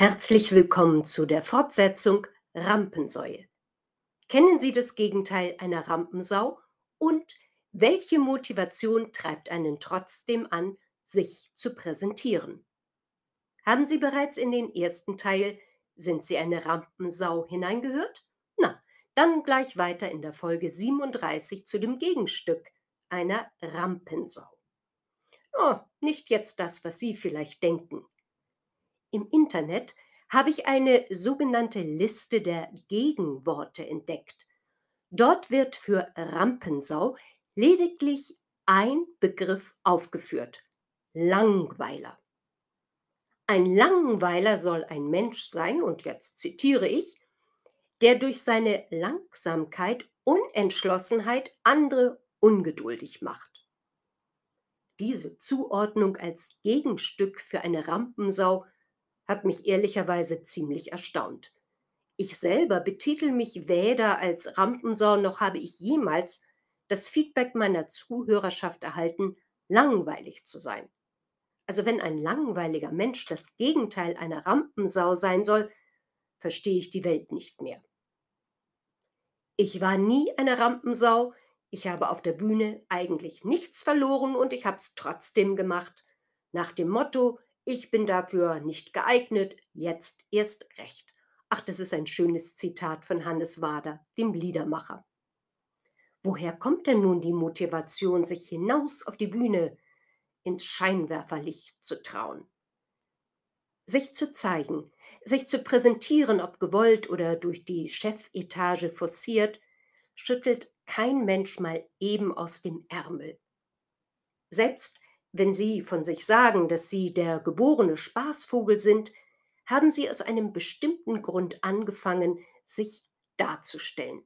Herzlich willkommen zu der Fortsetzung Rampensäue. Kennen Sie das Gegenteil einer Rampensau? Und welche Motivation treibt einen trotzdem an, sich zu präsentieren? Haben Sie bereits in den ersten Teil Sind Sie eine Rampensau hineingehört? Na, dann gleich weiter in der Folge 37 zu dem Gegenstück einer Rampensau. Oh, nicht jetzt das, was Sie vielleicht denken. Im Internet habe ich eine sogenannte Liste der Gegenworte entdeckt. Dort wird für Rampensau lediglich ein Begriff aufgeführt. Langweiler. Ein Langweiler soll ein Mensch sein, und jetzt zitiere ich, der durch seine Langsamkeit, Unentschlossenheit andere ungeduldig macht. Diese Zuordnung als Gegenstück für eine Rampensau hat mich ehrlicherweise ziemlich erstaunt. Ich selber betitel mich weder als Rampensau noch habe ich jemals das Feedback meiner Zuhörerschaft erhalten, langweilig zu sein. Also wenn ein langweiliger Mensch das Gegenteil einer Rampensau sein soll, verstehe ich die Welt nicht mehr. Ich war nie eine Rampensau, ich habe auf der Bühne eigentlich nichts verloren und ich habe es trotzdem gemacht, nach dem Motto, ich bin dafür nicht geeignet, jetzt erst recht. Ach, das ist ein schönes Zitat von Hannes Wader, dem Liedermacher. Woher kommt denn nun die Motivation, sich hinaus auf die Bühne ins Scheinwerferlicht zu trauen? Sich zu zeigen, sich zu präsentieren, ob gewollt oder durch die Chefetage forciert, schüttelt kein Mensch mal eben aus dem Ärmel. Selbst wenn Sie von sich sagen, dass Sie der geborene Spaßvogel sind, haben Sie aus einem bestimmten Grund angefangen, sich darzustellen.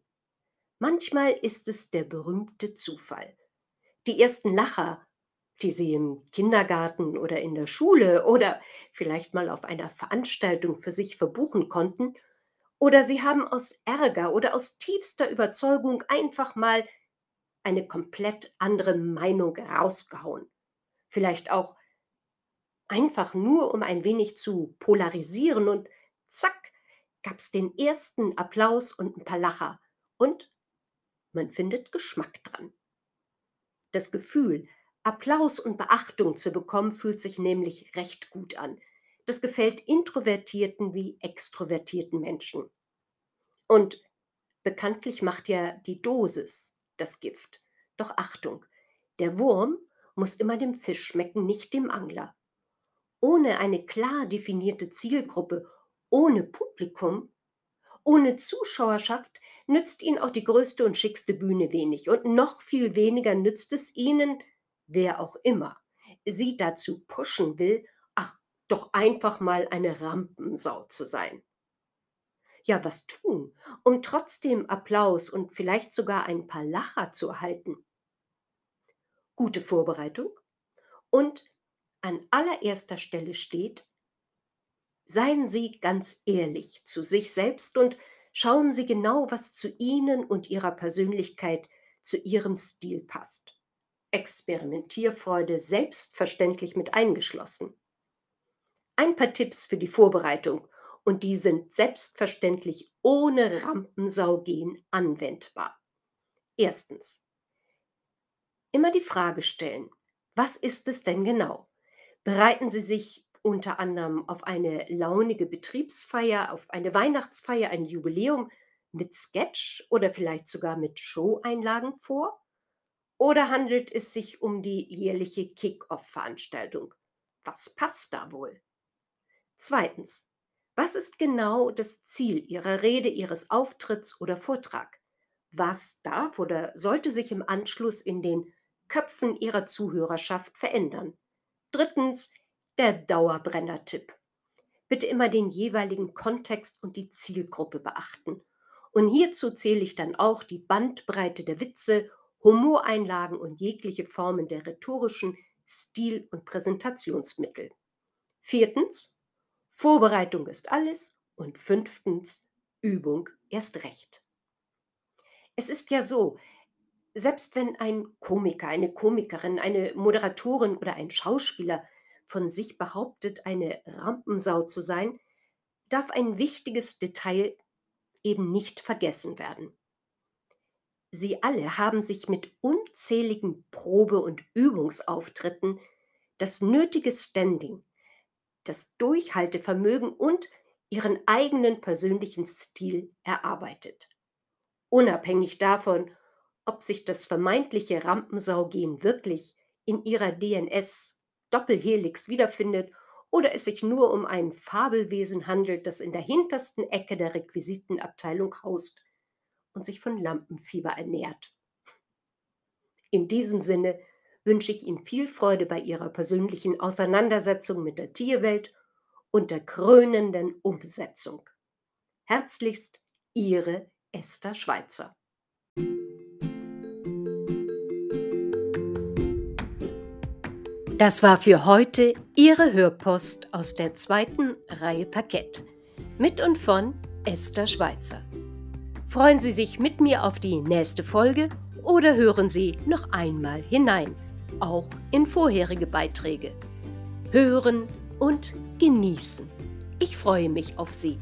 Manchmal ist es der berühmte Zufall. Die ersten Lacher, die Sie im Kindergarten oder in der Schule oder vielleicht mal auf einer Veranstaltung für sich verbuchen konnten, oder Sie haben aus Ärger oder aus tiefster Überzeugung einfach mal eine komplett andere Meinung rausgehauen vielleicht auch einfach nur, um ein wenig zu polarisieren und zack, gab es den ersten Applaus und ein paar Lacher und man findet Geschmack dran. Das Gefühl, Applaus und Beachtung zu bekommen, fühlt sich nämlich recht gut an. Das gefällt introvertierten wie extrovertierten Menschen. Und bekanntlich macht ja die Dosis das Gift. Doch Achtung, der Wurm muss immer dem Fisch schmecken, nicht dem Angler. Ohne eine klar definierte Zielgruppe, ohne Publikum, ohne Zuschauerschaft nützt ihnen auch die größte und schickste Bühne wenig. Und noch viel weniger nützt es ihnen, wer auch immer, sie dazu pushen will, ach, doch einfach mal eine Rampensau zu sein. Ja, was tun, um trotzdem Applaus und vielleicht sogar ein paar Lacher zu erhalten? Gute Vorbereitung und an allererster Stelle steht, seien Sie ganz ehrlich zu sich selbst und schauen Sie genau, was zu Ihnen und Ihrer Persönlichkeit, zu Ihrem Stil passt. Experimentierfreude selbstverständlich mit eingeschlossen. Ein paar Tipps für die Vorbereitung und die sind selbstverständlich ohne Rampensau gehen anwendbar. Erstens. Immer die Frage stellen, was ist es denn genau? Bereiten Sie sich unter anderem auf eine launige Betriebsfeier, auf eine Weihnachtsfeier, ein Jubiläum mit Sketch oder vielleicht sogar mit Show-Einlagen vor? Oder handelt es sich um die jährliche Kick-Off-Veranstaltung? Was passt da wohl? Zweitens, was ist genau das Ziel Ihrer Rede, Ihres Auftritts oder Vortrag? Was darf oder sollte sich im Anschluss in den Köpfen ihrer Zuhörerschaft verändern. Drittens der Dauerbrenner-Tipp. bitte immer den jeweiligen Kontext und die Zielgruppe beachten. Und hierzu zähle ich dann auch die Bandbreite der Witze, Humoreinlagen und jegliche Formen der rhetorischen Stil- und Präsentationsmittel. Viertens, Vorbereitung ist alles. Und fünftens, Übung erst recht. Es ist ja so, selbst wenn ein Komiker, eine Komikerin, eine Moderatorin oder ein Schauspieler von sich behauptet, eine Rampensau zu sein, darf ein wichtiges Detail eben nicht vergessen werden. Sie alle haben sich mit unzähligen Probe- und Übungsauftritten das nötige Standing, das Durchhaltevermögen und ihren eigenen persönlichen Stil erarbeitet. Unabhängig davon, ob sich das vermeintliche Rampensaugehen wirklich in ihrer DNS Doppelhelix wiederfindet oder es sich nur um ein Fabelwesen handelt, das in der hintersten Ecke der Requisitenabteilung haust und sich von Lampenfieber ernährt. In diesem Sinne wünsche ich Ihnen viel Freude bei Ihrer persönlichen Auseinandersetzung mit der Tierwelt und der krönenden Umsetzung. Herzlichst Ihre Esther Schweizer. Das war für heute Ihre Hörpost aus der zweiten Reihe Parkett mit und von Esther Schweizer. Freuen Sie sich mit mir auf die nächste Folge oder hören Sie noch einmal hinein, auch in vorherige Beiträge. Hören und genießen. Ich freue mich auf Sie.